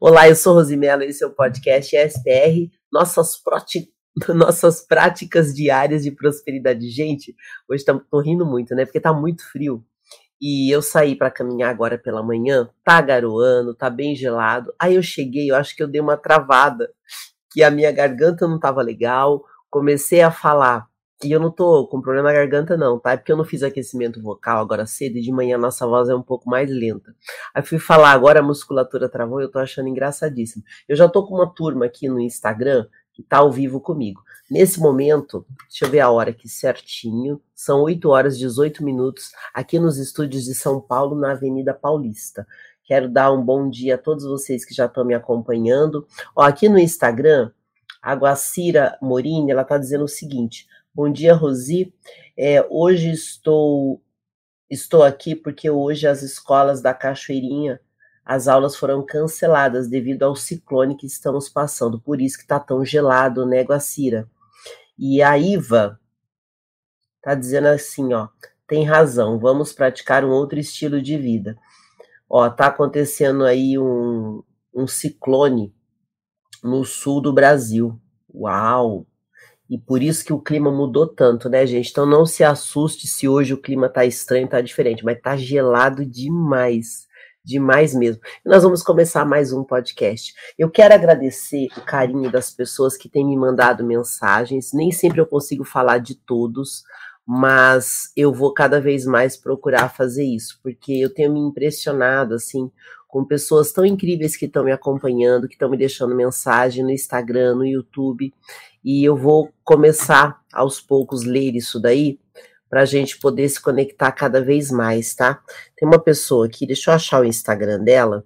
Olá, eu sou Rosimelo esse é o podcast SPR, nossas, proti... nossas práticas diárias de prosperidade. Gente, hoje estou rindo muito, né? Porque tá muito frio. E eu saí para caminhar agora pela manhã, tá garoando, tá bem gelado. Aí eu cheguei, eu acho que eu dei uma travada, que a minha garganta não tava legal. Comecei a falar e eu não tô com problema na garganta, não, tá? É porque eu não fiz aquecimento vocal agora cedo e de manhã nossa voz é um pouco mais lenta. Aí fui falar agora, a musculatura travou e eu tô achando engraçadíssimo. Eu já tô com uma turma aqui no Instagram que tá ao vivo comigo. Nesse momento, deixa eu ver a hora aqui certinho, são 8 horas e 18 minutos aqui nos estúdios de São Paulo, na Avenida Paulista. Quero dar um bom dia a todos vocês que já estão me acompanhando. Ó, aqui no Instagram, a Guacira Morini, ela tá dizendo o seguinte: Bom dia, Rosi. É, hoje estou estou aqui porque hoje as escolas da Cachoeirinha as aulas foram canceladas devido ao ciclone que estamos passando. Por isso que está tão gelado, né, Guacira? E a Iva tá dizendo assim, ó, tem razão, vamos praticar um outro estilo de vida. Ó, tá acontecendo aí um, um ciclone no sul do Brasil. Uau! E por isso que o clima mudou tanto, né, gente? Então não se assuste se hoje o clima tá estranho, tá diferente, mas tá gelado demais. Demais mesmo. E nós vamos começar mais um podcast. Eu quero agradecer o carinho das pessoas que têm me mandado mensagens. Nem sempre eu consigo falar de todos, mas eu vou cada vez mais procurar fazer isso, porque eu tenho me impressionado assim com pessoas tão incríveis que estão me acompanhando, que estão me deixando mensagem no Instagram, no YouTube, e eu vou começar aos poucos ler isso daí para a gente poder se conectar cada vez mais, tá? Tem uma pessoa aqui, deixa eu achar o Instagram dela,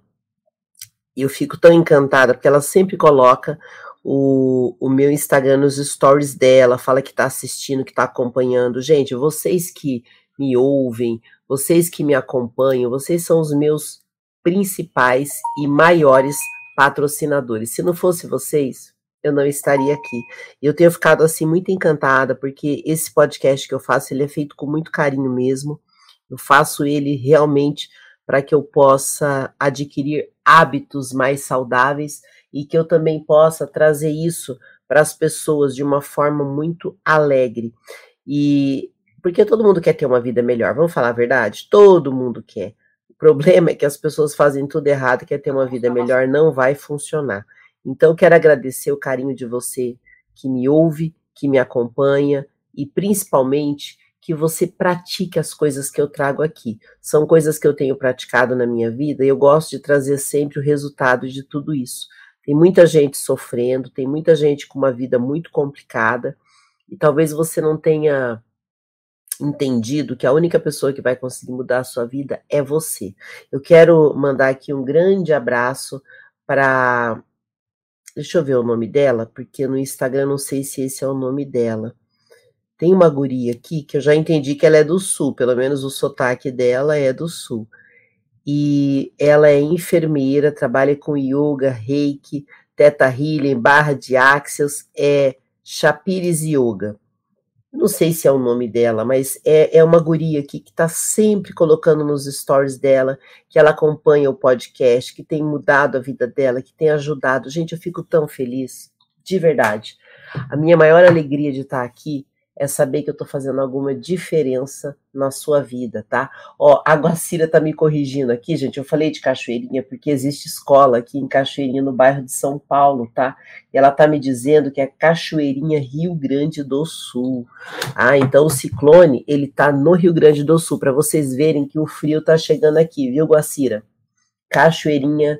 eu fico tão encantada porque ela sempre coloca o, o meu Instagram nos stories dela, fala que está assistindo, que está acompanhando. Gente, vocês que me ouvem, vocês que me acompanham, vocês são os meus principais e maiores patrocinadores. Se não fosse vocês, eu não estaria aqui. E eu tenho ficado assim muito encantada, porque esse podcast que eu faço, ele é feito com muito carinho mesmo. Eu faço ele realmente para que eu possa adquirir hábitos mais saudáveis e que eu também possa trazer isso para as pessoas de uma forma muito alegre. E porque todo mundo quer ter uma vida melhor, vamos falar a verdade? Todo mundo quer. O problema é que as pessoas fazem tudo errado, quer ter uma vida melhor, não vai funcionar. Então, quero agradecer o carinho de você que me ouve, que me acompanha e principalmente que você pratique as coisas que eu trago aqui. São coisas que eu tenho praticado na minha vida e eu gosto de trazer sempre o resultado de tudo isso. Tem muita gente sofrendo, tem muita gente com uma vida muito complicada e talvez você não tenha entendido que a única pessoa que vai conseguir mudar a sua vida é você. Eu quero mandar aqui um grande abraço para Deixa eu ver o nome dela, porque no Instagram não sei se esse é o nome dela. Tem uma guria aqui que eu já entendi que ela é do sul, pelo menos o sotaque dela é do sul. E ela é enfermeira, trabalha com yoga, reiki, teta healing, barra de axis, é Shapires Yoga não sei se é o nome dela, mas é, é uma guria aqui que está sempre colocando nos stories dela, que ela acompanha o podcast, que tem mudado a vida dela, que tem ajudado. Gente, eu fico tão feliz, de verdade. A minha maior alegria de estar aqui é saber que eu tô fazendo alguma diferença na sua vida, tá? Ó, a Guacira tá me corrigindo aqui, gente. Eu falei de Cachoeirinha porque existe escola aqui em Cachoeirinha, no bairro de São Paulo, tá? E ela tá me dizendo que é Cachoeirinha, Rio Grande do Sul. Ah, então o ciclone, ele tá no Rio Grande do Sul, para vocês verem que o frio tá chegando aqui, viu, Guacira? Cachoeirinha,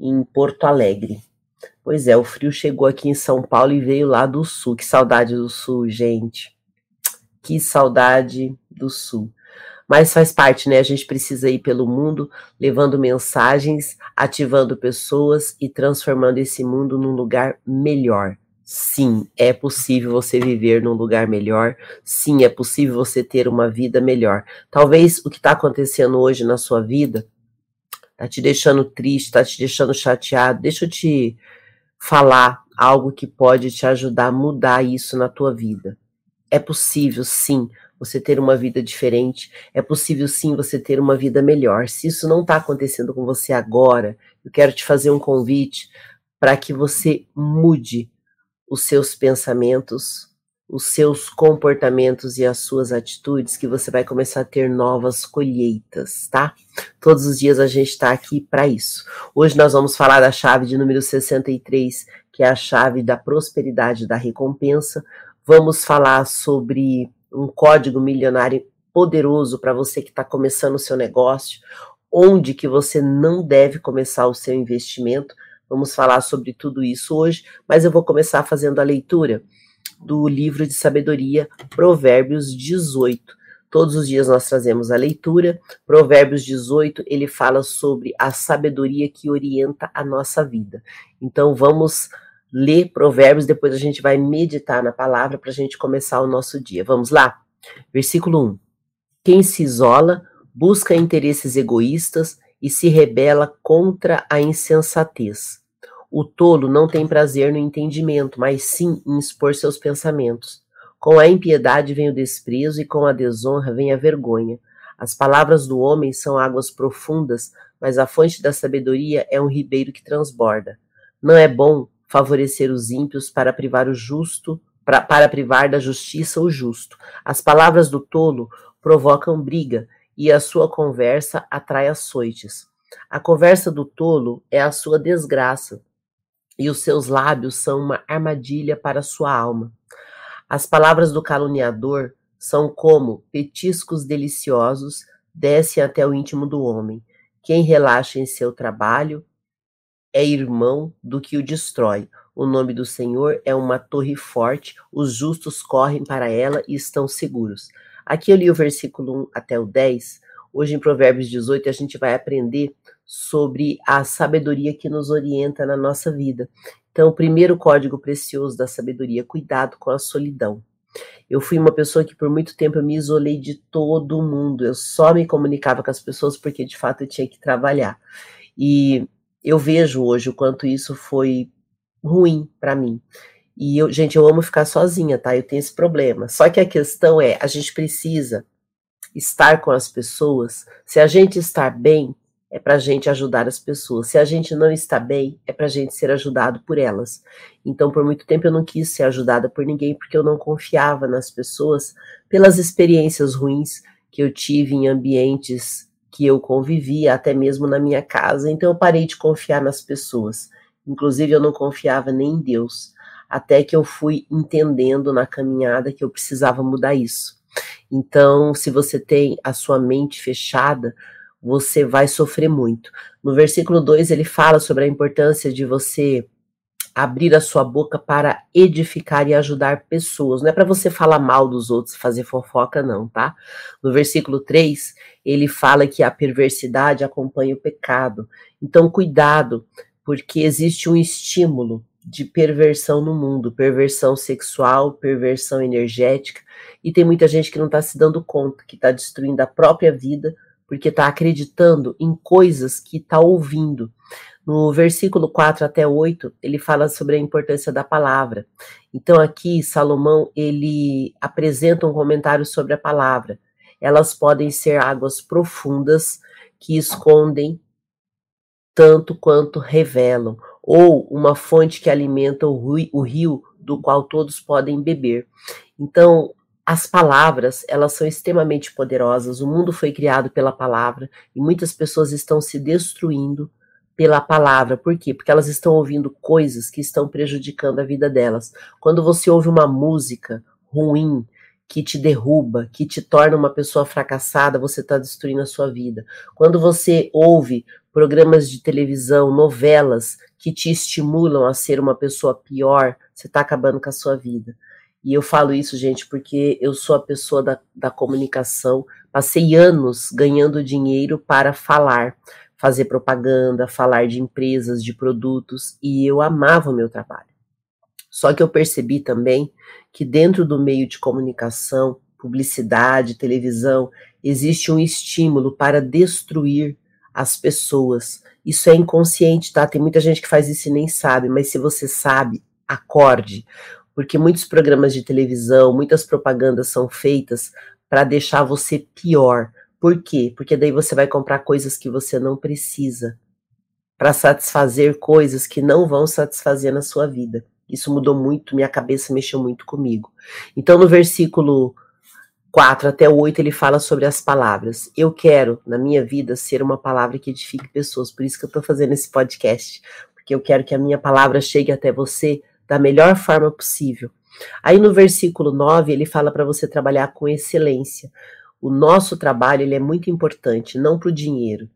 em Porto Alegre. Pois é, o frio chegou aqui em São Paulo e veio lá do sul. Que saudade do sul, gente. Que saudade do sul. Mas faz parte, né? A gente precisa ir pelo mundo levando mensagens, ativando pessoas e transformando esse mundo num lugar melhor. Sim, é possível você viver num lugar melhor. Sim, é possível você ter uma vida melhor. Talvez o que está acontecendo hoje na sua vida tá te deixando triste, tá te deixando chateado. Deixa eu te falar algo que pode te ajudar a mudar isso na tua vida. É possível, sim, você ter uma vida diferente. É possível, sim, você ter uma vida melhor. Se isso não está acontecendo com você agora, eu quero te fazer um convite para que você mude os seus pensamentos, os seus comportamentos e as suas atitudes, que você vai começar a ter novas colheitas, tá? Todos os dias a gente está aqui para isso. Hoje nós vamos falar da chave de número 63, que é a chave da prosperidade da recompensa. Vamos falar sobre um código milionário poderoso para você que está começando o seu negócio, onde que você não deve começar o seu investimento. Vamos falar sobre tudo isso hoje, mas eu vou começar fazendo a leitura do livro de sabedoria, Provérbios 18. Todos os dias nós trazemos a leitura. Provérbios 18, ele fala sobre a sabedoria que orienta a nossa vida. Então vamos ler Provérbios, depois a gente vai meditar na palavra para a gente começar o nosso dia. Vamos lá? Versículo 1. Quem se isola busca interesses egoístas e se rebela contra a insensatez. O tolo não tem prazer no entendimento, mas sim em expor seus pensamentos. Com a impiedade vem o desprezo e com a desonra vem a vergonha. As palavras do homem são águas profundas, mas a fonte da sabedoria é um ribeiro que transborda. Não é bom favorecer os ímpios para privar o justo, pra, para privar da justiça o justo. As palavras do tolo provocam briga e a sua conversa atrai açoites. A conversa do tolo é a sua desgraça, e os seus lábios são uma armadilha para sua alma. As palavras do caluniador são como petiscos deliciosos, descem até o íntimo do homem. Quem relaxa em seu trabalho é irmão do que o destrói. O nome do Senhor é uma torre forte, os justos correm para ela e estão seguros. Aqui eu li o versículo 1 até o 10. Hoje, em Provérbios 18, a gente vai aprender sobre a sabedoria que nos orienta na nossa vida. Então, o primeiro código precioso da sabedoria, cuidado com a solidão. Eu fui uma pessoa que por muito tempo eu me isolei de todo mundo. Eu só me comunicava com as pessoas porque de fato eu tinha que trabalhar. E eu vejo hoje o quanto isso foi ruim para mim. E eu, gente, eu amo ficar sozinha, tá? Eu tenho esse problema. Só que a questão é, a gente precisa estar com as pessoas. Se a gente estar bem, é para a gente ajudar as pessoas. Se a gente não está bem, é para a gente ser ajudado por elas. Então, por muito tempo eu não quis ser ajudada por ninguém porque eu não confiava nas pessoas pelas experiências ruins que eu tive em ambientes que eu convivia, até mesmo na minha casa. Então, eu parei de confiar nas pessoas. Inclusive, eu não confiava nem em Deus. Até que eu fui entendendo na caminhada que eu precisava mudar isso. Então, se você tem a sua mente fechada, você vai sofrer muito. No versículo 2, ele fala sobre a importância de você abrir a sua boca para edificar e ajudar pessoas. Não é para você falar mal dos outros, fazer fofoca, não, tá? No versículo 3, ele fala que a perversidade acompanha o pecado. Então, cuidado, porque existe um estímulo de perversão no mundo, perversão sexual, perversão energética, e tem muita gente que não está se dando conta, que está destruindo a própria vida porque está acreditando em coisas que está ouvindo. No versículo 4 até 8, ele fala sobre a importância da palavra. Então aqui Salomão, ele apresenta um comentário sobre a palavra. Elas podem ser águas profundas que escondem tanto quanto revelam, ou uma fonte que alimenta o rio, do qual todos podem beber. Então, as palavras, elas são extremamente poderosas. O mundo foi criado pela palavra e muitas pessoas estão se destruindo pela palavra. Por quê? Porque elas estão ouvindo coisas que estão prejudicando a vida delas. Quando você ouve uma música ruim, que te derruba, que te torna uma pessoa fracassada, você está destruindo a sua vida. Quando você ouve programas de televisão, novelas que te estimulam a ser uma pessoa pior, você está acabando com a sua vida. E eu falo isso, gente, porque eu sou a pessoa da, da comunicação. Passei anos ganhando dinheiro para falar, fazer propaganda, falar de empresas, de produtos, e eu amava o meu trabalho. Só que eu percebi também que dentro do meio de comunicação, publicidade, televisão, existe um estímulo para destruir as pessoas. Isso é inconsciente, tá? Tem muita gente que faz isso e nem sabe, mas se você sabe, acorde porque muitos programas de televisão, muitas propagandas são feitas para deixar você pior. Por quê? Porque daí você vai comprar coisas que você não precisa para satisfazer coisas que não vão satisfazer na sua vida. Isso mudou muito, minha cabeça mexeu muito comigo. Então, no versículo 4 até o 8, ele fala sobre as palavras. Eu quero, na minha vida, ser uma palavra que edifique pessoas. Por isso que eu estou fazendo esse podcast. Porque eu quero que a minha palavra chegue até você da melhor forma possível. Aí no versículo 9, ele fala para você trabalhar com excelência. O nosso trabalho ele é muito importante, não para o dinheiro,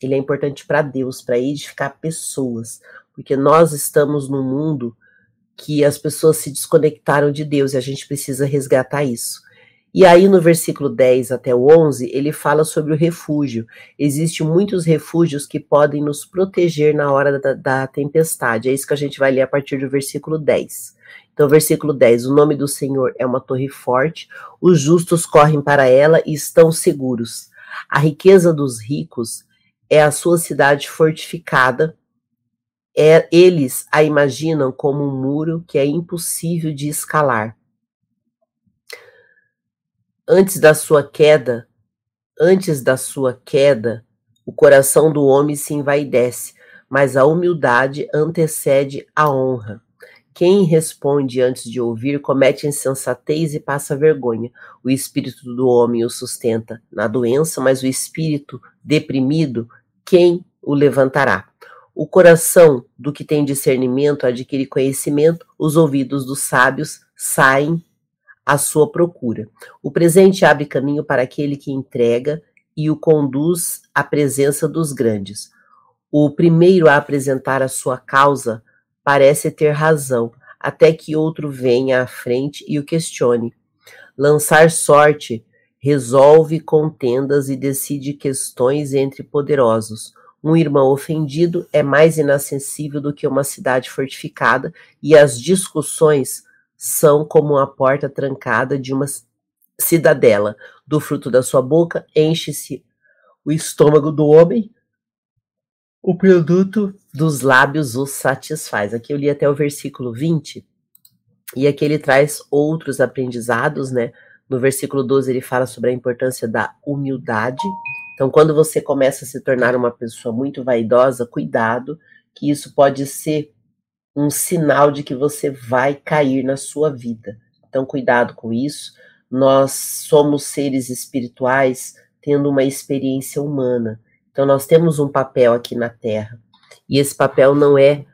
ele é importante para Deus, para edificar pessoas, porque nós estamos num mundo que as pessoas se desconectaram de Deus e a gente precisa resgatar isso. E aí no versículo 10 até o 11, ele fala sobre o refúgio. Existem muitos refúgios que podem nos proteger na hora da, da, tempestade. É isso que a gente vai ler a partir do versículo 10. Então, versículo 10: O nome do Senhor é uma torre forte, os justos correm para ela e estão seguros. A riqueza dos ricos é a sua cidade fortificada. É, eles a imaginam como um muro que é impossível de escalar. Antes da sua queda, antes da sua queda, o coração do homem se envaidece, mas a humildade antecede a honra. Quem responde antes de ouvir comete insensatez e passa vergonha. O espírito do homem o sustenta na doença, mas o espírito deprimido quem o levantará? O coração do que tem discernimento adquire conhecimento, os ouvidos dos sábios saem à sua procura. O presente abre caminho para aquele que entrega e o conduz à presença dos grandes. O primeiro a apresentar a sua causa parece ter razão, até que outro venha à frente e o questione. Lançar sorte resolve contendas e decide questões entre poderosos. Um irmão ofendido é mais inacessível do que uma cidade fortificada, e as discussões são como a porta trancada de uma cidadela. Do fruto da sua boca enche-se o estômago do homem, o produto dos lábios o satisfaz. Aqui eu li até o versículo 20, e aqui ele traz outros aprendizados, né? No versículo 12, ele fala sobre a importância da humildade. Então, quando você começa a se tornar uma pessoa muito vaidosa, cuidado, que isso pode ser um sinal de que você vai cair na sua vida. Então, cuidado com isso. Nós somos seres espirituais tendo uma experiência humana. Então, nós temos um papel aqui na Terra. E esse papel não é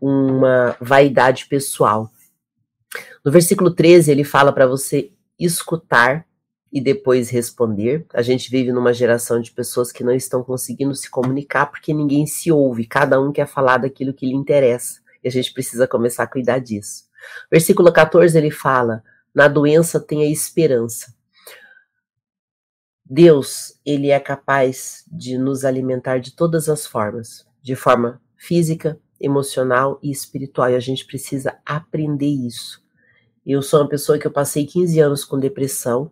uma vaidade pessoal. No versículo 13, ele fala para você escutar e depois responder. A gente vive numa geração de pessoas que não estão conseguindo se comunicar porque ninguém se ouve, cada um quer falar daquilo que lhe interessa. A gente precisa começar a cuidar disso. Versículo 14 ele fala: "Na doença tenha esperança". Deus, ele é capaz de nos alimentar de todas as formas, de forma física, emocional e espiritual, e a gente precisa aprender isso. Eu sou uma pessoa que eu passei 15 anos com depressão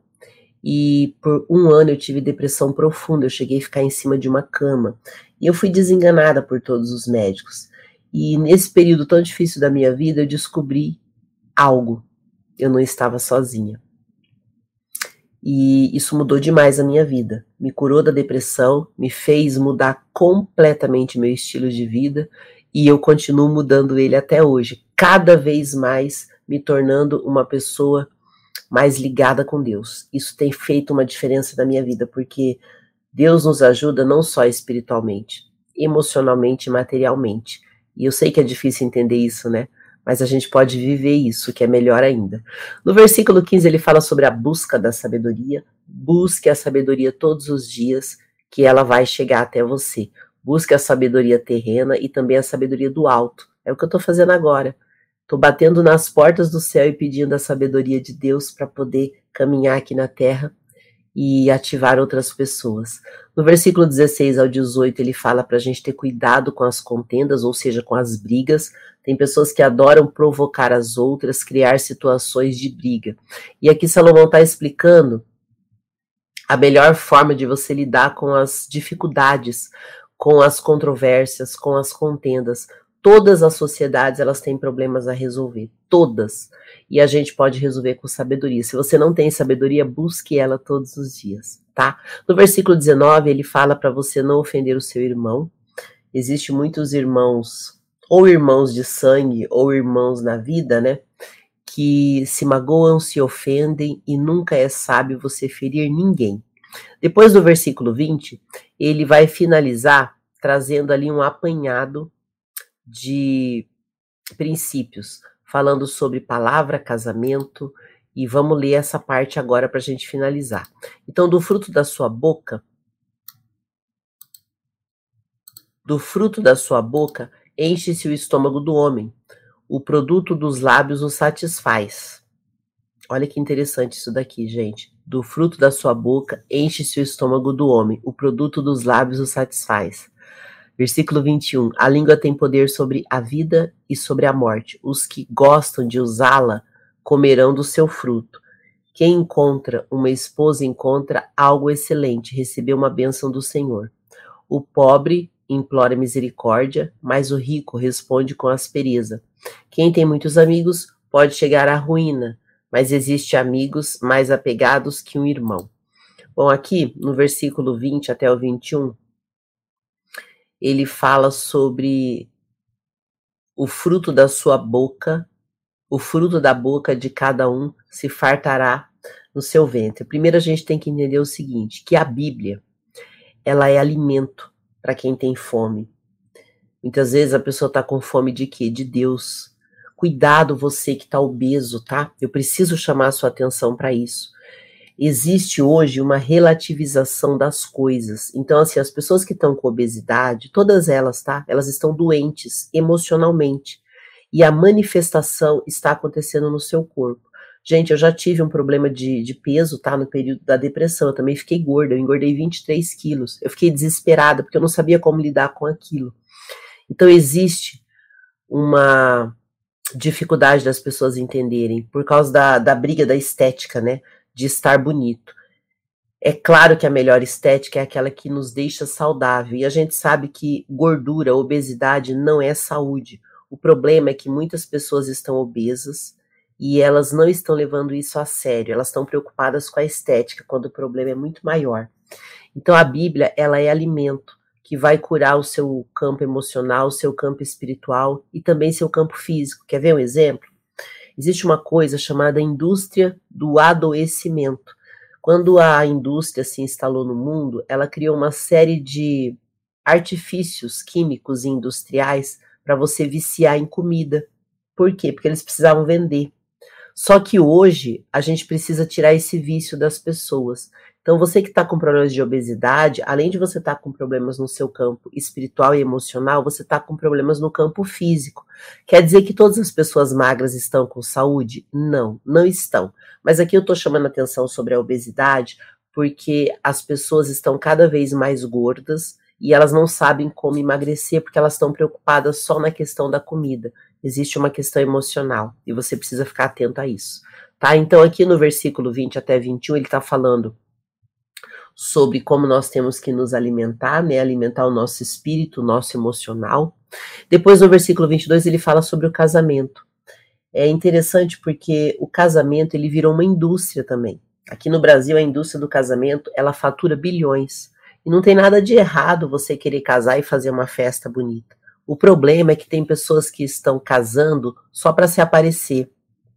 e por um ano eu tive depressão profunda. Eu cheguei a ficar em cima de uma cama e eu fui desenganada por todos os médicos. E nesse período tão difícil da minha vida, eu descobri algo. Eu não estava sozinha. E isso mudou demais a minha vida. Me curou da depressão, me fez mudar completamente meu estilo de vida e eu continuo mudando ele até hoje, cada vez mais me tornando uma pessoa mais ligada com Deus. Isso tem feito uma diferença na minha vida, porque Deus nos ajuda não só espiritualmente, emocionalmente e materialmente. E eu sei que é difícil entender isso, né? Mas a gente pode viver isso, que é melhor ainda. No versículo 15, ele fala sobre a busca da sabedoria. Busque a sabedoria todos os dias, que ela vai chegar até você. Busque a sabedoria terrena e também a sabedoria do alto. É o que eu estou fazendo agora. Estou batendo nas portas do céu e pedindo a sabedoria de Deus para poder caminhar aqui na terra e ativar outras pessoas. No versículo 16 ao 18, ele fala para a gente ter cuidado com as contendas, ou seja, com as brigas. Tem pessoas que adoram provocar as outras, criar situações de briga. E aqui Salomão está explicando a melhor forma de você lidar com as dificuldades, com as controvérsias, com as contendas, Todas as sociedades elas têm problemas a resolver, todas. E a gente pode resolver com sabedoria. Se você não tem sabedoria, busque ela todos os dias, tá? No versículo 19, ele fala para você não ofender o seu irmão. existe muitos irmãos, ou irmãos de sangue, ou irmãos na vida, né? Que se magoam, se ofendem e nunca é sábio você ferir ninguém. Depois do versículo 20, ele vai finalizar trazendo ali um apanhado de princípios, falando sobre palavra, casamento, e vamos ler essa parte agora para a gente finalizar. Então, do fruto da sua boca, do fruto da sua boca, enche-se o estômago do homem. O produto dos lábios o satisfaz. Olha que interessante isso daqui, gente. Do fruto da sua boca, enche-se o estômago do homem. O produto dos lábios o satisfaz. Versículo 21. A língua tem poder sobre a vida e sobre a morte. Os que gostam de usá-la comerão do seu fruto. Quem encontra uma esposa encontra algo excelente, recebeu uma bênção do Senhor. O pobre implora misericórdia, mas o rico responde com aspereza. Quem tem muitos amigos pode chegar à ruína, mas existe amigos mais apegados que um irmão. Bom, aqui no versículo 20 até o 21, ele fala sobre o fruto da sua boca, o fruto da boca de cada um se fartará no seu ventre. Primeiro a gente tem que entender o seguinte, que a Bíblia, ela é alimento para quem tem fome. Muitas vezes a pessoa está com fome de quê? De Deus. Cuidado você que está obeso, tá? Eu preciso chamar a sua atenção para isso existe hoje uma relativização das coisas. Então, assim, as pessoas que estão com obesidade, todas elas, tá? Elas estão doentes emocionalmente. E a manifestação está acontecendo no seu corpo. Gente, eu já tive um problema de, de peso, tá? No período da depressão. Eu também fiquei gorda. Eu engordei 23 quilos. Eu fiquei desesperada porque eu não sabia como lidar com aquilo. Então, existe uma dificuldade das pessoas entenderem por causa da, da briga da estética, né? De estar bonito. É claro que a melhor estética é aquela que nos deixa saudável, e a gente sabe que gordura, obesidade não é saúde. O problema é que muitas pessoas estão obesas e elas não estão levando isso a sério, elas estão preocupadas com a estética, quando o problema é muito maior. Então a Bíblia, ela é alimento que vai curar o seu campo emocional, o seu campo espiritual e também seu campo físico. Quer ver um exemplo? Existe uma coisa chamada indústria do adoecimento. Quando a indústria se instalou no mundo, ela criou uma série de artifícios químicos e industriais para você viciar em comida. Por quê? Porque eles precisavam vender. Só que hoje a gente precisa tirar esse vício das pessoas. Então, você que está com problemas de obesidade, além de você estar tá com problemas no seu campo espiritual e emocional, você está com problemas no campo físico. Quer dizer que todas as pessoas magras estão com saúde? Não, não estão. Mas aqui eu estou chamando atenção sobre a obesidade porque as pessoas estão cada vez mais gordas e elas não sabem como emagrecer porque elas estão preocupadas só na questão da comida. Existe uma questão emocional e você precisa ficar atento a isso. Tá? Então, aqui no versículo 20 até 21, ele está falando sobre como nós temos que nos alimentar, né? Alimentar o nosso espírito, o nosso emocional. Depois, no versículo 22, ele fala sobre o casamento. É interessante porque o casamento ele virou uma indústria também. Aqui no Brasil, a indústria do casamento ela fatura bilhões. E não tem nada de errado você querer casar e fazer uma festa bonita. O problema é que tem pessoas que estão casando só para se aparecer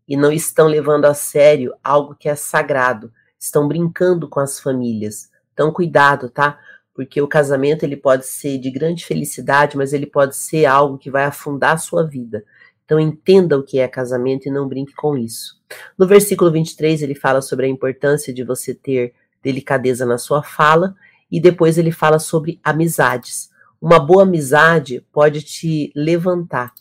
e não estão levando a sério algo que é sagrado, estão brincando com as famílias. Então, cuidado, tá? Porque o casamento ele pode ser de grande felicidade, mas ele pode ser algo que vai afundar a sua vida. Então, entenda o que é casamento e não brinque com isso. No versículo 23, ele fala sobre a importância de você ter delicadeza na sua fala, e depois ele fala sobre amizades. Uma boa amizade pode te levantar,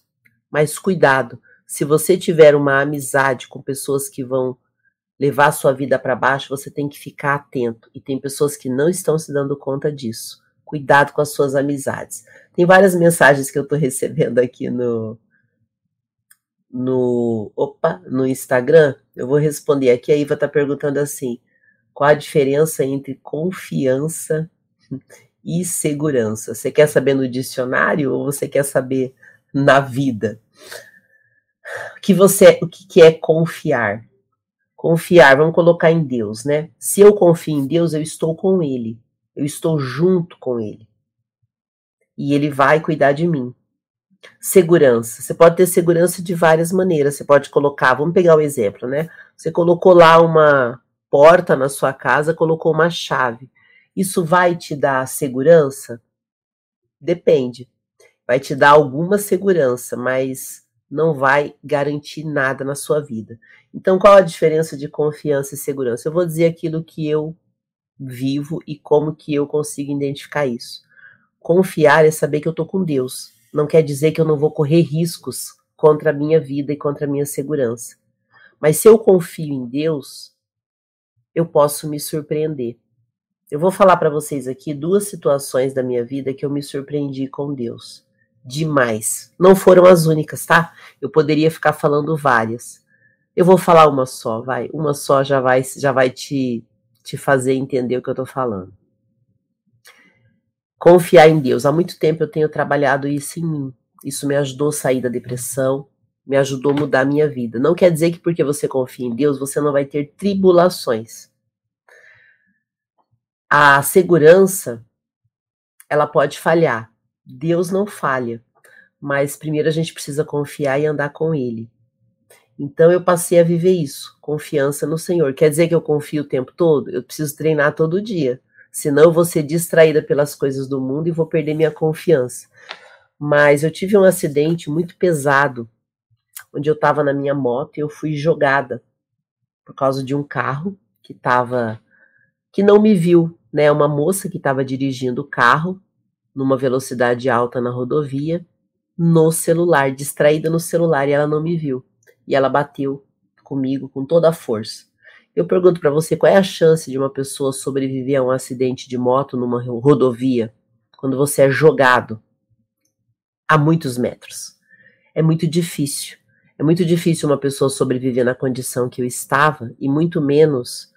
mas cuidado, se você tiver uma amizade com pessoas que vão levar a sua vida para baixo, você tem que ficar atento. E tem pessoas que não estão se dando conta disso. Cuidado com as suas amizades. Tem várias mensagens que eu estou recebendo aqui no no opa, no Instagram. Eu vou responder aqui. A Iva está perguntando assim: qual a diferença entre confiança e segurança? Você quer saber no dicionário ou você quer saber na vida? O que você, o que é confiar? Confiar, vamos colocar em Deus, né? Se eu confio em Deus, eu estou com Ele, eu estou junto com Ele. e ele vai cuidar de mim. Segurança. Você pode ter segurança de várias maneiras. Você pode colocar, vamos pegar o um exemplo, né? Você colocou lá uma porta na sua casa, colocou uma chave. Isso vai te dar segurança? Depende. Vai te dar alguma segurança, mas não vai garantir nada na sua vida. Então, qual a diferença de confiança e segurança? Eu vou dizer aquilo que eu vivo e como que eu consigo identificar isso. Confiar é saber que eu estou com Deus. Não quer dizer que eu não vou correr riscos contra a minha vida e contra a minha segurança. Mas se eu confio em Deus, eu posso me surpreender. Eu vou falar para vocês aqui duas situações da minha vida que eu me surpreendi com Deus. Demais. Não foram as únicas, tá? Eu poderia ficar falando várias. Eu vou falar uma só, vai. Uma só já vai já vai te te fazer entender o que eu tô falando. Confiar em Deus. Há muito tempo eu tenho trabalhado isso em mim. Isso me ajudou a sair da depressão, me ajudou a mudar a minha vida. Não quer dizer que porque você confia em Deus, você não vai ter tribulações. A segurança, ela pode falhar. Deus não falha. Mas primeiro a gente precisa confiar e andar com Ele. Então eu passei a viver isso, confiança no Senhor. Quer dizer que eu confio o tempo todo? Eu preciso treinar todo dia. Senão eu vou ser distraída pelas coisas do mundo e vou perder minha confiança. Mas eu tive um acidente muito pesado, onde eu estava na minha moto e eu fui jogada por causa de um carro que estava que não me viu, né? Uma moça que estava dirigindo o carro numa velocidade alta na rodovia, no celular, distraída no celular e ela não me viu e ela bateu comigo com toda a força. Eu pergunto para você qual é a chance de uma pessoa sobreviver a um acidente de moto numa rodovia quando você é jogado a muitos metros. É muito difícil. É muito difícil uma pessoa sobreviver na condição que eu estava e muito menos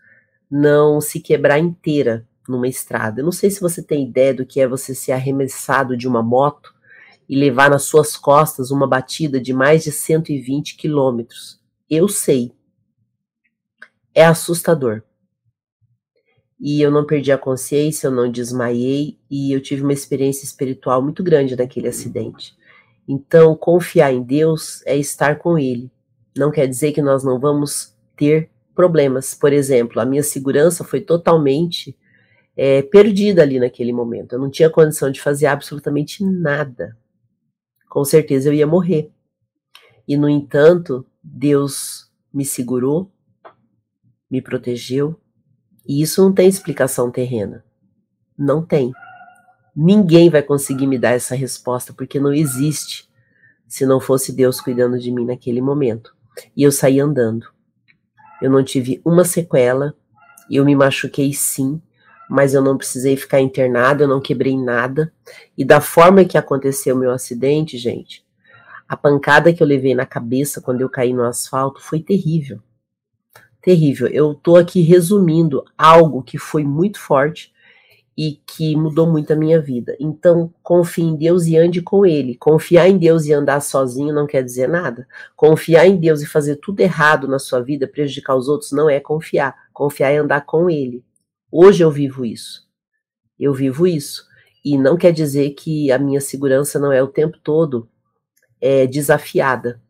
não se quebrar inteira numa estrada. Eu não sei se você tem ideia do que é você ser arremessado de uma moto e levar nas suas costas uma batida de mais de 120 quilômetros. Eu sei. É assustador. E eu não perdi a consciência, eu não desmaiei e eu tive uma experiência espiritual muito grande naquele acidente. Então, confiar em Deus é estar com Ele. Não quer dizer que nós não vamos ter problemas. Por exemplo, a minha segurança foi totalmente é, perdida ali naquele momento. Eu não tinha condição de fazer absolutamente nada com certeza eu ia morrer. E, no entanto, Deus me segurou, me protegeu, e isso não tem explicação terrena. Não tem. Ninguém vai conseguir me dar essa resposta, porque não existe se não fosse Deus cuidando de mim naquele momento. E eu saí andando. Eu não tive uma sequela, eu me machuquei sim, mas eu não precisei ficar internada, eu não quebrei nada. E da forma que aconteceu o meu acidente, gente, a pancada que eu levei na cabeça quando eu caí no asfalto foi terrível. Terrível. Eu tô aqui resumindo algo que foi muito forte e que mudou muito a minha vida. Então, confie em Deus e ande com Ele. Confiar em Deus e andar sozinho não quer dizer nada. Confiar em Deus e fazer tudo errado na sua vida, prejudicar os outros, não é confiar. Confiar é andar com Ele. Hoje eu vivo isso. Eu vivo isso. E não quer dizer que a minha segurança não é o tempo todo é, desafiada.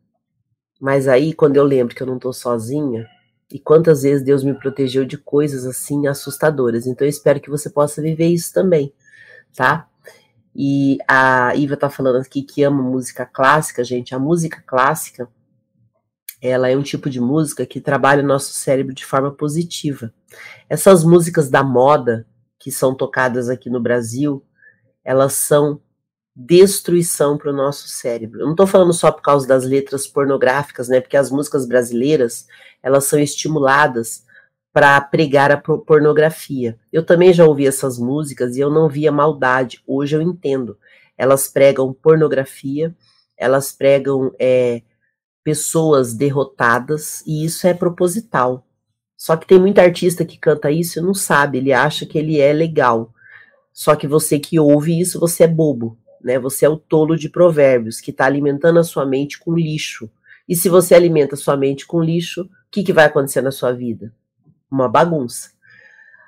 Mas aí, quando eu lembro que eu não estou sozinha, e quantas vezes Deus me protegeu de coisas assim assustadoras. Então eu espero que você possa viver isso também, tá? E a Iva tá falando aqui que ama música clássica, gente. A música clássica, ela é um tipo de música que trabalha o nosso cérebro de forma positiva. Essas músicas da moda que são tocadas aqui no Brasil, elas são destruição para o nosso cérebro. Eu não estou falando só por causa das letras pornográficas, né? Porque as músicas brasileiras elas são estimuladas para pregar a pornografia. Eu também já ouvi essas músicas e eu não via maldade. Hoje eu entendo. Elas pregam pornografia, elas pregam é, pessoas derrotadas e isso é proposital. Só que tem muito artista que canta isso e não sabe, ele acha que ele é legal. Só que você que ouve isso, você é bobo, né? Você é o tolo de provérbios que está alimentando a sua mente com lixo. E se você alimenta a sua mente com lixo, o que, que vai acontecer na sua vida? Uma bagunça.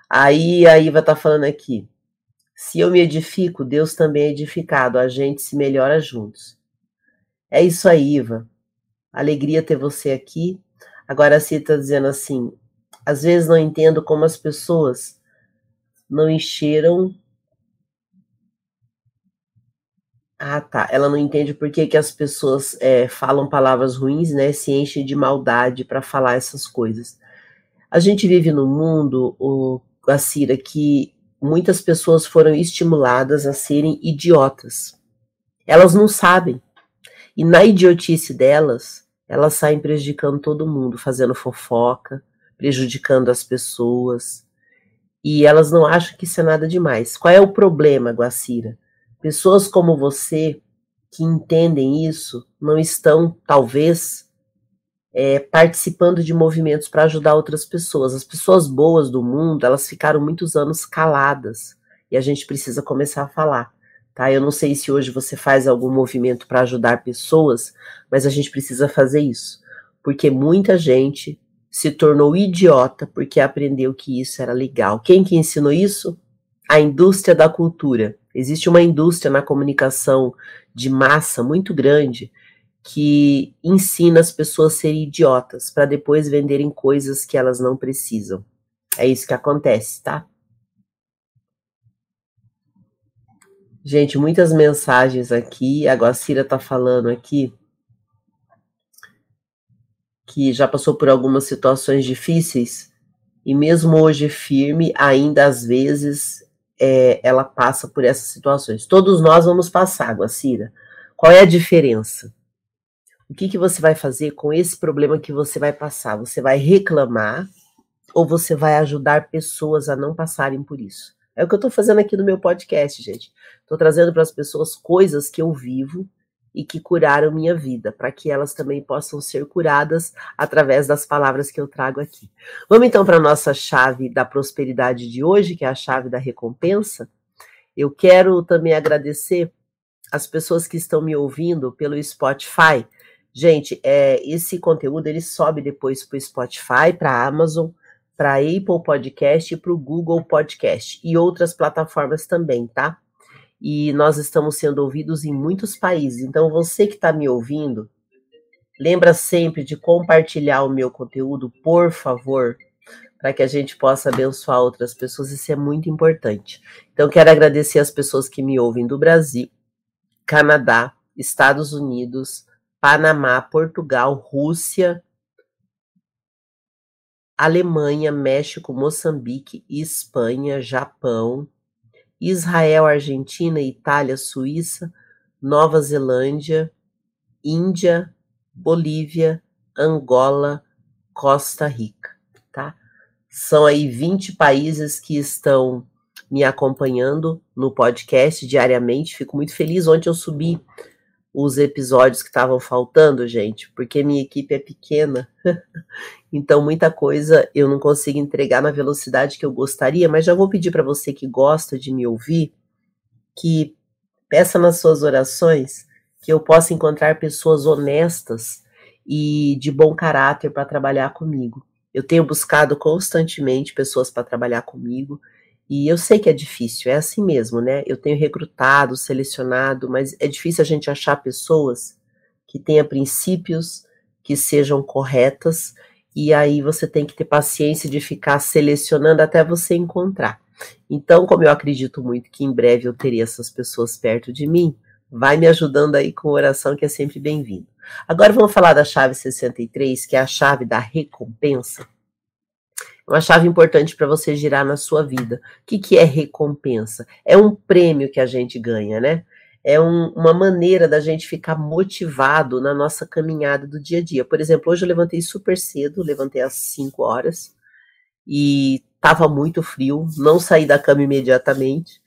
Aí a Iva tá falando aqui. Se eu me edifico, Deus também é edificado, a gente se melhora juntos. É isso aí, Iva. Alegria ter você aqui. Agora a Cita está dizendo assim: às vezes não entendo como as pessoas não encheram. Ah, tá. Ela não entende por que, que as pessoas é, falam palavras ruins, né? Se enchem de maldade para falar essas coisas. A gente vive num mundo, o Cira, que muitas pessoas foram estimuladas a serem idiotas. Elas não sabem. E na idiotice delas, elas saem prejudicando todo mundo, fazendo fofoca, prejudicando as pessoas. E elas não acham que isso é nada demais. Qual é o problema, Guacira? Pessoas como você, que entendem isso, não estão, talvez, é, participando de movimentos para ajudar outras pessoas. As pessoas boas do mundo, elas ficaram muitos anos caladas e a gente precisa começar a falar. Tá? Eu não sei se hoje você faz algum movimento para ajudar pessoas, mas a gente precisa fazer isso, porque muita gente se tornou idiota porque aprendeu que isso era legal. Quem que ensinou isso? A indústria da cultura. Existe uma indústria na comunicação de massa muito grande que ensina as pessoas a serem idiotas para depois venderem coisas que elas não precisam. É isso que acontece, tá? Gente, muitas mensagens aqui. A Guacira tá falando aqui que já passou por algumas situações difíceis e mesmo hoje firme, ainda às vezes é, ela passa por essas situações. Todos nós vamos passar, Guacira. Qual é a diferença? O que, que você vai fazer com esse problema que você vai passar? Você vai reclamar ou você vai ajudar pessoas a não passarem por isso? É o que eu estou fazendo aqui no meu podcast, gente. Estou trazendo para as pessoas coisas que eu vivo e que curaram minha vida, para que elas também possam ser curadas através das palavras que eu trago aqui. Vamos então para a nossa chave da prosperidade de hoje, que é a chave da recompensa. Eu quero também agradecer as pessoas que estão me ouvindo pelo Spotify. Gente, é, esse conteúdo ele sobe depois para o Spotify, para a Amazon, para Apple Podcast e para o Google Podcast e outras plataformas também, tá? E nós estamos sendo ouvidos em muitos países. Então, você que está me ouvindo, lembra sempre de compartilhar o meu conteúdo, por favor, para que a gente possa abençoar outras pessoas. Isso é muito importante. Então, quero agradecer as pessoas que me ouvem do Brasil, Canadá, Estados Unidos, Panamá, Portugal, Rússia, Alemanha, México, Moçambique, Espanha, Japão, Israel, Argentina, Itália, Suíça, Nova Zelândia, Índia, Bolívia, Angola, Costa Rica, tá? São aí 20 países que estão me acompanhando no podcast diariamente. Fico muito feliz. Ontem eu subi os episódios que estavam faltando, gente, porque minha equipe é pequena. então, muita coisa eu não consigo entregar na velocidade que eu gostaria, mas já vou pedir para você que gosta de me ouvir que peça nas suas orações que eu possa encontrar pessoas honestas e de bom caráter para trabalhar comigo. Eu tenho buscado constantemente pessoas para trabalhar comigo e eu sei que é difícil, é assim mesmo, né? Eu tenho recrutado, selecionado, mas é difícil a gente achar pessoas que tenham princípios que sejam corretas, e aí você tem que ter paciência de ficar selecionando até você encontrar. Então, como eu acredito muito que em breve eu terei essas pessoas perto de mim, vai me ajudando aí com oração, que é sempre bem-vindo. Agora vamos falar da chave 63, que é a chave da recompensa uma chave importante para você girar na sua vida. O que, que é recompensa? É um prêmio que a gente ganha, né? É um, uma maneira da gente ficar motivado na nossa caminhada do dia a dia. Por exemplo, hoje eu levantei super cedo, levantei às 5 horas e estava muito frio, não saí da cama imediatamente.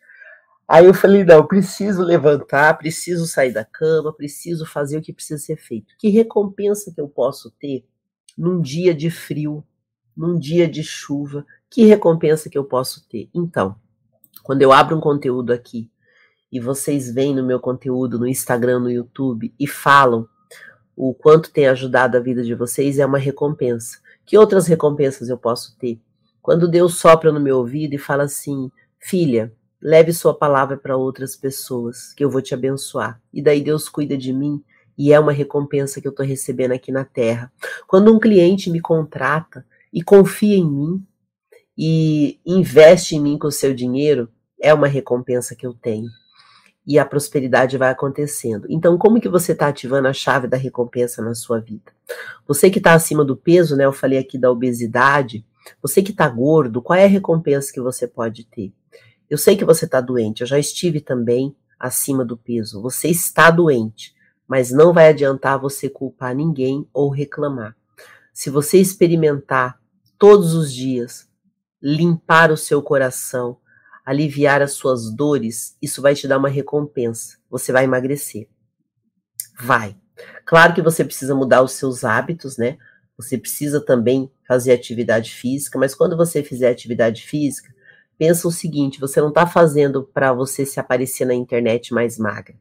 Aí eu falei, não, preciso levantar, preciso sair da cama, preciso fazer o que precisa ser feito. Que recompensa que eu posso ter num dia de frio, num dia de chuva, que recompensa que eu posso ter? Então, quando eu abro um conteúdo aqui e vocês vêm no meu conteúdo no Instagram, no YouTube e falam o quanto tem ajudado a vida de vocês, é uma recompensa. Que outras recompensas eu posso ter? Quando Deus sopra no meu ouvido e fala assim: Filha, leve sua palavra para outras pessoas, que eu vou te abençoar. E daí Deus cuida de mim e é uma recompensa que eu estou recebendo aqui na terra. Quando um cliente me contrata e confia em mim e investe em mim com o seu dinheiro, é uma recompensa que eu tenho. E a prosperidade vai acontecendo. Então, como que você está ativando a chave da recompensa na sua vida? Você que está acima do peso, né? Eu falei aqui da obesidade. Você que está gordo, qual é a recompensa que você pode ter? Eu sei que você está doente, eu já estive também acima do peso. Você está doente mas não vai adiantar você culpar ninguém ou reclamar. Se você experimentar todos os dias limpar o seu coração, aliviar as suas dores, isso vai te dar uma recompensa. Você vai emagrecer. Vai. Claro que você precisa mudar os seus hábitos, né? Você precisa também fazer atividade física, mas quando você fizer atividade física, pensa o seguinte: você não está fazendo para você se aparecer na internet mais magra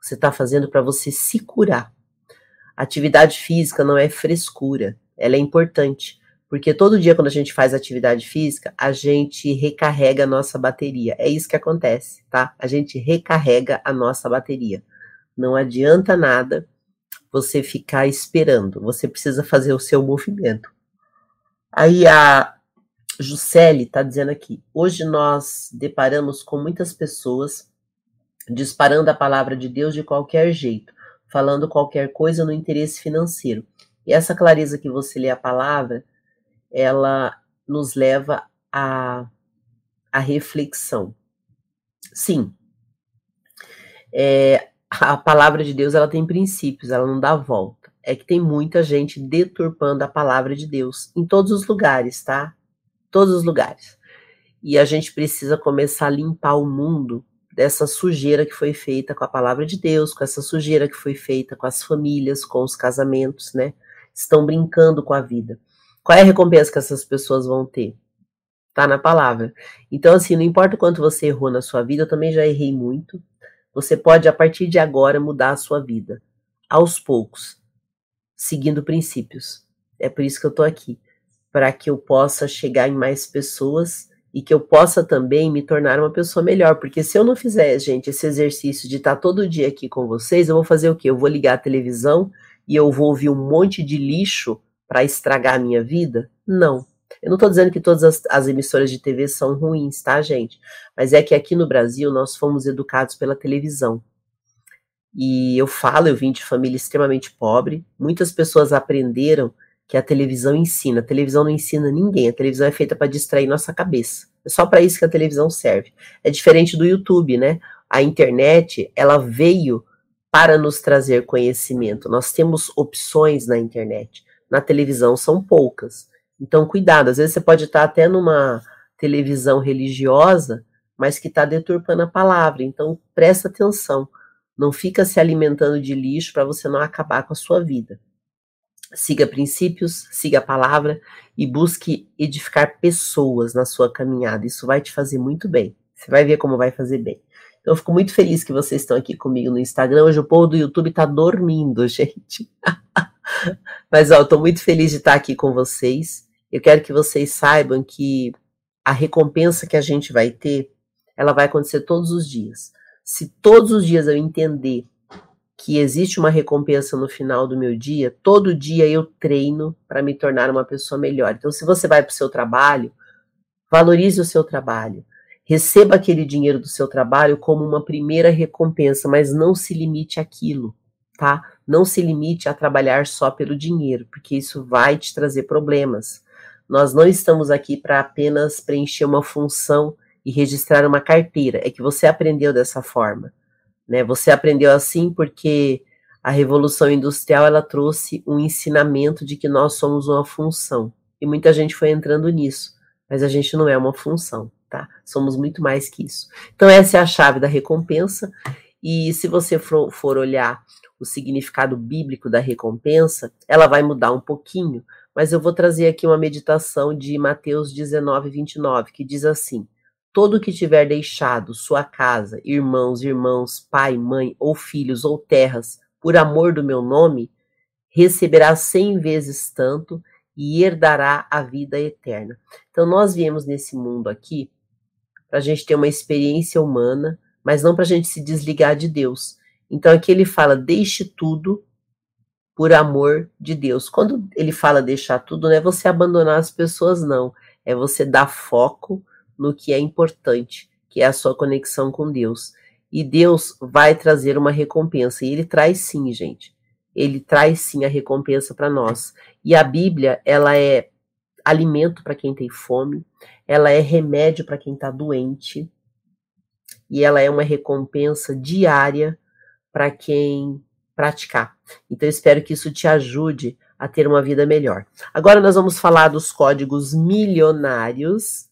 você está fazendo para você se curar. Atividade física não é frescura, ela é importante, porque todo dia quando a gente faz atividade física, a gente recarrega a nossa bateria. É isso que acontece, tá? A gente recarrega a nossa bateria. Não adianta nada você ficar esperando, você precisa fazer o seu movimento. Aí a Juscelie está dizendo aqui: hoje nós deparamos com muitas pessoas disparando a palavra de Deus de qualquer jeito, falando qualquer coisa no interesse financeiro. E essa clareza que você lê a palavra, ela nos leva à, à reflexão. Sim, é, a palavra de Deus ela tem princípios, ela não dá volta. É que tem muita gente deturpando a palavra de Deus em todos os lugares, tá? Todos os lugares. E a gente precisa começar a limpar o mundo dessa sujeira que foi feita com a palavra de Deus, com essa sujeira que foi feita com as famílias, com os casamentos, né? Estão brincando com a vida. Qual é a recompensa que essas pessoas vão ter? Tá na palavra. Então, assim, não importa o quanto você errou na sua vida, eu também já errei muito. Você pode, a partir de agora, mudar a sua vida. Aos poucos, seguindo princípios. É por isso que eu tô aqui. Para que eu possa chegar em mais pessoas e que eu possa também me tornar uma pessoa melhor, porque se eu não fizer, gente, esse exercício de estar todo dia aqui com vocês, eu vou fazer o quê? Eu vou ligar a televisão e eu vou ouvir um monte de lixo para estragar a minha vida? Não. Eu não estou dizendo que todas as, as, emissoras de TV são ruins, tá, gente? Mas é que aqui no Brasil nós fomos educados pela televisão. E eu falo, eu vim de família extremamente pobre, muitas pessoas aprenderam que a televisão ensina. A televisão não ensina ninguém, a televisão é feita para distrair nossa cabeça. É só para isso que a televisão serve. É diferente do YouTube, né? A internet, ela veio para nos trazer conhecimento. Nós temos opções na internet. Na televisão são poucas. Então, cuidado, às vezes você pode estar até numa televisão religiosa, mas que está deturpando a palavra. Então, presta atenção. Não fica se alimentando de lixo para você não acabar com a sua vida. Siga princípios, siga a palavra e busque edificar pessoas na sua caminhada. Isso vai te fazer muito bem. Você vai ver como vai fazer bem. Então, eu fico muito feliz que vocês estão aqui comigo no Instagram. Hoje o povo do YouTube tá dormindo, gente. Mas, ó, eu tô muito feliz de estar aqui com vocês. Eu quero que vocês saibam que a recompensa que a gente vai ter, ela vai acontecer todos os dias. Se todos os dias eu entender que existe uma recompensa no final do meu dia, todo dia eu treino para me tornar uma pessoa melhor. Então, se você vai para o seu trabalho, valorize o seu trabalho. Receba aquele dinheiro do seu trabalho como uma primeira recompensa, mas não se limite àquilo, tá? Não se limite a trabalhar só pelo dinheiro, porque isso vai te trazer problemas. Nós não estamos aqui para apenas preencher uma função e registrar uma carteira. É que você aprendeu dessa forma. Né? Você aprendeu assim porque a revolução industrial ela trouxe um ensinamento de que nós somos uma função e muita gente foi entrando nisso, mas a gente não é uma função, tá? Somos muito mais que isso. Então essa é a chave da recompensa e se você for, for olhar o significado bíblico da recompensa, ela vai mudar um pouquinho, mas eu vou trazer aqui uma meditação de Mateus 19, 29, que diz assim: Todo que tiver deixado sua casa, irmãos, irmãos, pai, mãe, ou filhos, ou terras, por amor do meu nome, receberá cem vezes tanto e herdará a vida eterna. Então, nós viemos nesse mundo aqui para a gente ter uma experiência humana, mas não para a gente se desligar de Deus. Então aqui ele fala: deixe tudo por amor de Deus. Quando ele fala deixar tudo, não é você abandonar as pessoas, não. É você dar foco no que é importante, que é a sua conexão com Deus. E Deus vai trazer uma recompensa. E ele traz sim, gente. Ele traz sim a recompensa para nós. E a Bíblia, ela é alimento para quem tem fome, ela é remédio para quem está doente, e ela é uma recompensa diária para quem praticar. Então, espero que isso te ajude a ter uma vida melhor. Agora, nós vamos falar dos códigos milionários,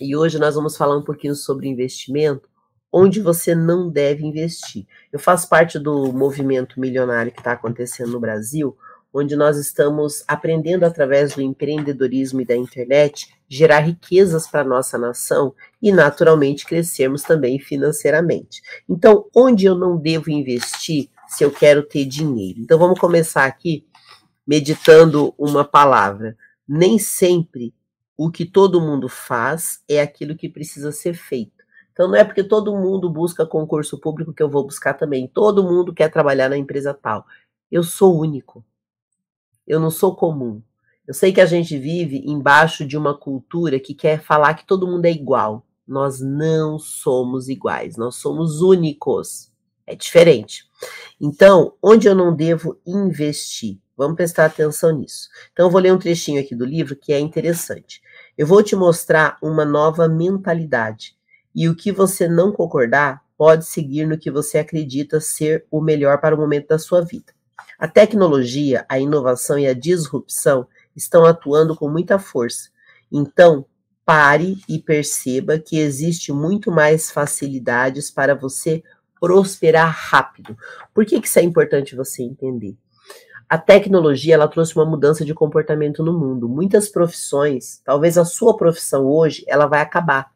e hoje nós vamos falar um pouquinho sobre investimento, onde você não deve investir. Eu faço parte do movimento milionário que está acontecendo no Brasil, onde nós estamos aprendendo através do empreendedorismo e da internet gerar riquezas para nossa nação e naturalmente crescermos também financeiramente. Então, onde eu não devo investir se eu quero ter dinheiro? Então, vamos começar aqui meditando uma palavra. Nem sempre o que todo mundo faz é aquilo que precisa ser feito. Então, não é porque todo mundo busca concurso público que eu vou buscar também. Todo mundo quer trabalhar na empresa tal. Eu sou único. Eu não sou comum. Eu sei que a gente vive embaixo de uma cultura que quer falar que todo mundo é igual. Nós não somos iguais, nós somos únicos. É diferente. Então, onde eu não devo investir? Vamos prestar atenção nisso. Então, eu vou ler um trechinho aqui do livro que é interessante. Eu vou te mostrar uma nova mentalidade. E o que você não concordar pode seguir no que você acredita ser o melhor para o momento da sua vida. A tecnologia, a inovação e a disrupção estão atuando com muita força. Então, pare e perceba que existe muito mais facilidades para você prosperar rápido. Por que, que isso é importante você entender? A tecnologia ela trouxe uma mudança de comportamento no mundo. Muitas profissões, talvez a sua profissão hoje, ela vai acabar.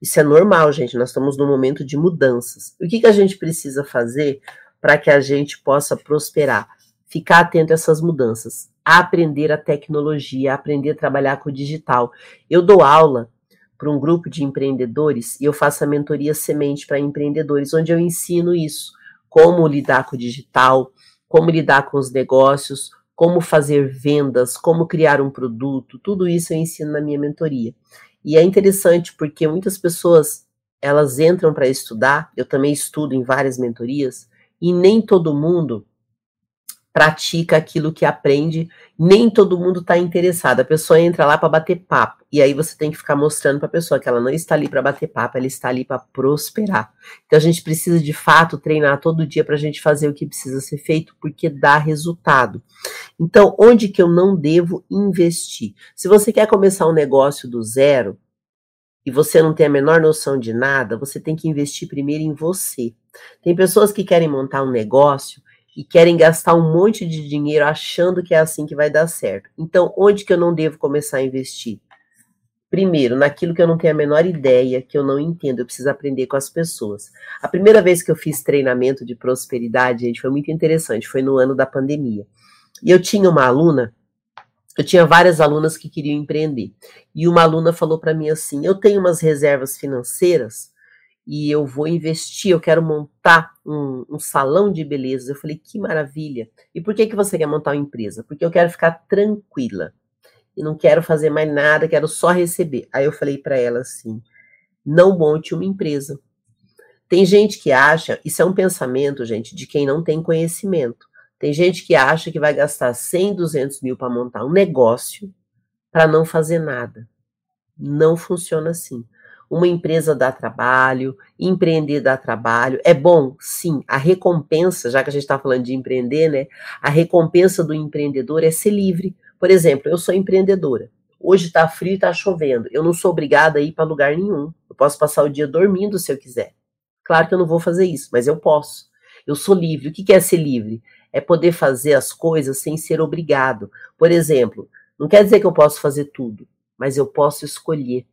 Isso é normal, gente. Nós estamos num momento de mudanças. o que, que a gente precisa fazer para que a gente possa prosperar. Ficar atento a essas mudanças, aprender a tecnologia, aprender a trabalhar com o digital. Eu dou aula para um grupo de empreendedores e eu faço a mentoria semente para empreendedores, onde eu ensino isso, como lidar com o digital, como lidar com os negócios, como fazer vendas, como criar um produto, tudo isso eu ensino na minha mentoria. E é interessante porque muitas pessoas elas entram para estudar, eu também estudo em várias mentorias, e nem todo mundo pratica aquilo que aprende, nem todo mundo está interessado. A pessoa entra lá para bater papo, e aí você tem que ficar mostrando para a pessoa que ela não está ali para bater papo, ela está ali para prosperar. Então a gente precisa de fato treinar todo dia para a gente fazer o que precisa ser feito, porque dá resultado. Então, onde que eu não devo investir? Se você quer começar um negócio do zero, e você não tem a menor noção de nada, você tem que investir primeiro em você. Tem pessoas que querem montar um negócio e querem gastar um monte de dinheiro achando que é assim que vai dar certo. Então, onde que eu não devo começar a investir? Primeiro, naquilo que eu não tenho a menor ideia, que eu não entendo, eu preciso aprender com as pessoas. A primeira vez que eu fiz treinamento de prosperidade, gente, foi muito interessante, foi no ano da pandemia. E eu tinha uma aluna eu tinha várias alunas que queriam empreender. E uma aluna falou para mim assim: Eu tenho umas reservas financeiras e eu vou investir, eu quero montar um, um, salão de beleza. Eu falei: Que maravilha! E por que, que você quer montar uma empresa? Porque eu quero ficar tranquila e não quero fazer mais nada, quero só receber. Aí eu falei para ela assim: Não monte uma empresa. Tem gente que acha, isso é um pensamento, gente, de quem não tem conhecimento. Tem gente que acha que vai gastar 100, 200 mil para montar um negócio para não fazer nada. Não funciona assim. Uma empresa dá trabalho, empreender dá trabalho. É bom, sim. A recompensa, já que a gente está falando de empreender, né? A recompensa do empreendedor é ser livre. Por exemplo, eu sou empreendedora. Hoje está frio e está chovendo. Eu não sou obrigada a ir para lugar nenhum. Eu posso passar o dia dormindo se eu quiser. Claro que eu não vou fazer isso, mas eu posso. Eu sou livre. O que é ser livre? É poder fazer as coisas sem ser obrigado. Por exemplo, não quer dizer que eu posso fazer tudo, mas eu posso escolher.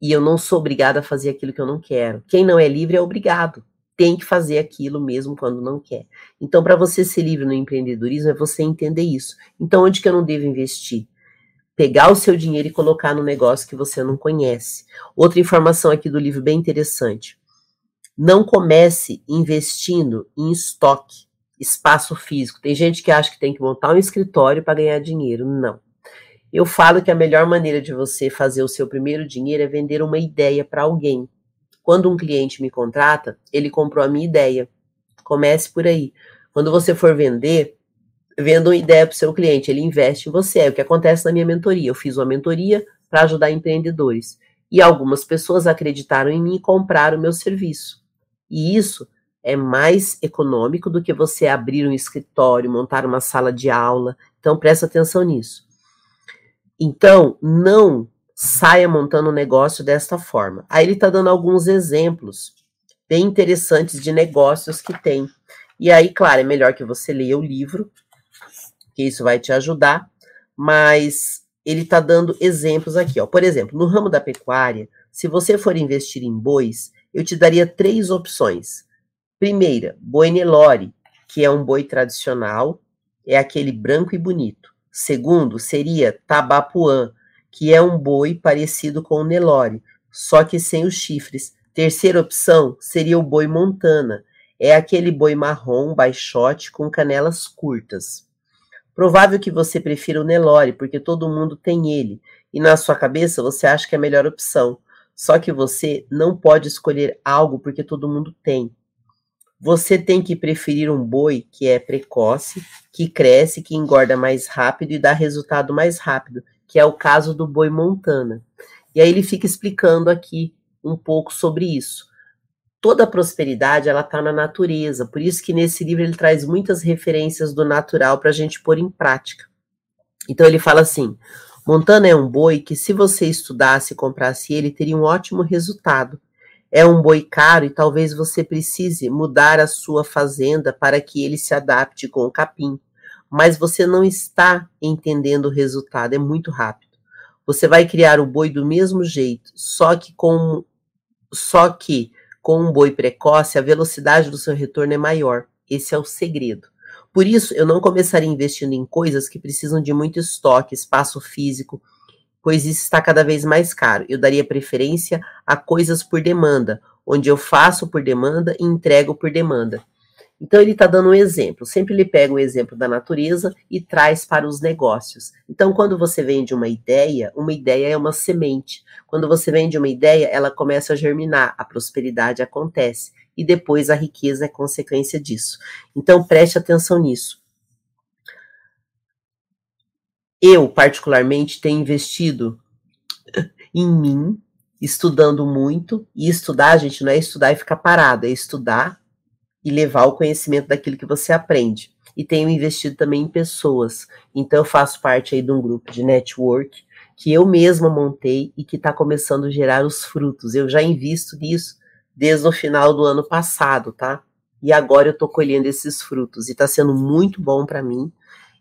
E eu não sou obrigada a fazer aquilo que eu não quero. Quem não é livre é obrigado. Tem que fazer aquilo mesmo quando não quer. Então, para você ser livre no empreendedorismo, é você entender isso. Então, onde que eu não devo investir? pegar o seu dinheiro e colocar no negócio que você não conhece. Outra informação aqui do livro bem interessante. Não comece investindo em estoque, espaço físico. Tem gente que acha que tem que montar um escritório para ganhar dinheiro. Não. Eu falo que a melhor maneira de você fazer o seu primeiro dinheiro é vender uma ideia para alguém. Quando um cliente me contrata, ele comprou a minha ideia. Comece por aí. Quando você for vender, venda uma ideia para o seu cliente, ele investe em você. É o que acontece na minha mentoria. Eu fiz uma mentoria para ajudar empreendedores. E algumas pessoas acreditaram em mim e compraram o meu serviço. E isso é mais econômico do que você abrir um escritório, montar uma sala de aula. Então presta atenção nisso. Então, não saia montando um negócio desta forma. Aí ele está dando alguns exemplos bem interessantes de negócios que tem. E aí, claro, é melhor que você leia o livro, que isso vai te ajudar, mas ele está dando exemplos aqui. Ó. Por exemplo, no ramo da pecuária, se você for investir em bois, eu te daria três opções. Primeira, boi Nelore, que é um boi tradicional, é aquele branco e bonito. Segundo, seria Tabapuã, que é um boi parecido com o Nelore, só que sem os chifres. Terceira opção seria o boi Montana, é aquele boi marrom, baixote, com canelas curtas. Provável que você prefira o Nelore, porque todo mundo tem ele, e na sua cabeça você acha que é a melhor opção. Só que você não pode escolher algo porque todo mundo tem. Você tem que preferir um boi que é precoce, que cresce, que engorda mais rápido e dá resultado mais rápido, que é o caso do boi montana. E aí ele fica explicando aqui um pouco sobre isso. Toda a prosperidade ela está na natureza, por isso que nesse livro ele traz muitas referências do natural para a gente pôr em prática. Então ele fala assim: Montana é um boi que, se você estudasse e comprasse ele, teria um ótimo resultado é um boi caro e talvez você precise mudar a sua fazenda para que ele se adapte com o capim. Mas você não está entendendo o resultado, é muito rápido. Você vai criar o boi do mesmo jeito, só que com só que com um boi precoce a velocidade do seu retorno é maior. Esse é o segredo. Por isso, eu não começaria investindo em coisas que precisam de muito estoque, espaço físico, pois isso está cada vez mais caro. Eu daria preferência a coisas por demanda, onde eu faço por demanda e entrego por demanda. Então ele está dando um exemplo. Sempre ele pega um exemplo da natureza e traz para os negócios. Então, quando você vende uma ideia, uma ideia é uma semente. Quando você vende uma ideia, ela começa a germinar, a prosperidade acontece e depois a riqueza é consequência disso. Então preste atenção nisso. Eu, particularmente, tenho investido em mim, estudando muito. E estudar, gente, não é estudar e ficar parado, é estudar e levar o conhecimento daquilo que você aprende. E tenho investido também em pessoas. Então, eu faço parte aí de um grupo de network que eu mesma montei e que está começando a gerar os frutos. Eu já invisto nisso desde o final do ano passado, tá? E agora eu estou colhendo esses frutos e está sendo muito bom para mim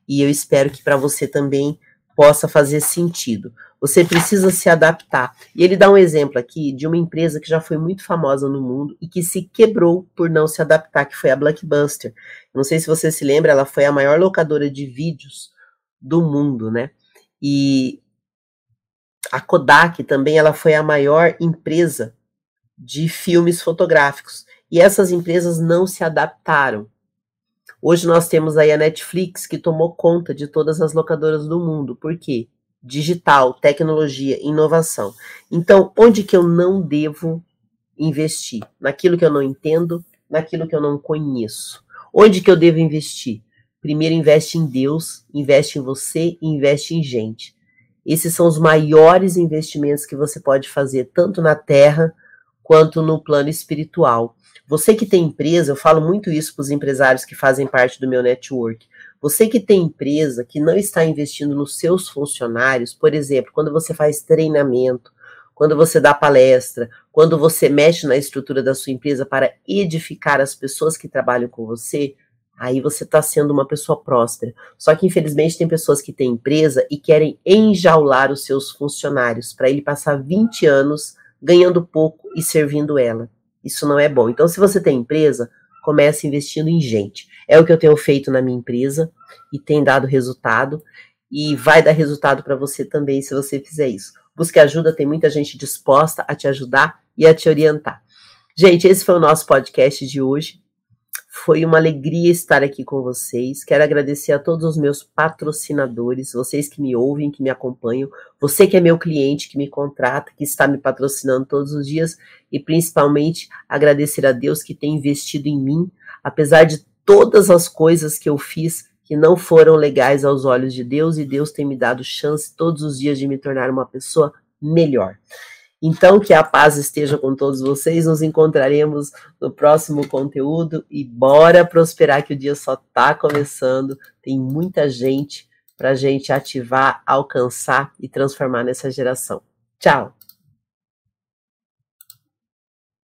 e eu espero que para você também possa fazer sentido. Você precisa se adaptar. E ele dá um exemplo aqui de uma empresa que já foi muito famosa no mundo e que se quebrou por não se adaptar, que foi a Blockbuster. Não sei se você se lembra, ela foi a maior locadora de vídeos do mundo, né? E a Kodak também ela foi a maior empresa de filmes fotográficos. E essas empresas não se adaptaram. Hoje nós temos aí a Netflix que tomou conta de todas as locadoras do mundo. Por quê? Digital, tecnologia, inovação. Então, onde que eu não devo investir? Naquilo que eu não entendo, naquilo que eu não conheço. Onde que eu devo investir? Primeiro investe em Deus, investe em você e investe em gente. Esses são os maiores investimentos que você pode fazer tanto na terra quanto no plano espiritual. Você que tem empresa, eu falo muito isso para os empresários que fazem parte do meu network. Você que tem empresa que não está investindo nos seus funcionários, por exemplo, quando você faz treinamento, quando você dá palestra, quando você mexe na estrutura da sua empresa para edificar as pessoas que trabalham com você, aí você está sendo uma pessoa próspera. Só que infelizmente tem pessoas que têm empresa e querem enjaular os seus funcionários para ele passar 20 anos ganhando pouco e servindo ela. Isso não é bom. Então, se você tem empresa, comece investindo em gente. É o que eu tenho feito na minha empresa e tem dado resultado. e vai dar resultado para você também se você fizer isso. Busque ajuda, tem muita gente disposta a te ajudar e a te orientar. Gente, esse foi o nosso podcast de hoje. Foi uma alegria estar aqui com vocês. Quero agradecer a todos os meus patrocinadores, vocês que me ouvem, que me acompanham, você que é meu cliente, que me contrata, que está me patrocinando todos os dias e principalmente agradecer a Deus que tem investido em mim, apesar de todas as coisas que eu fiz que não foram legais aos olhos de Deus e Deus tem me dado chance todos os dias de me tornar uma pessoa melhor. Então, que a paz esteja com todos vocês. Nos encontraremos no próximo conteúdo e bora prosperar que o dia só está começando. Tem muita gente para gente ativar, alcançar e transformar nessa geração. Tchau!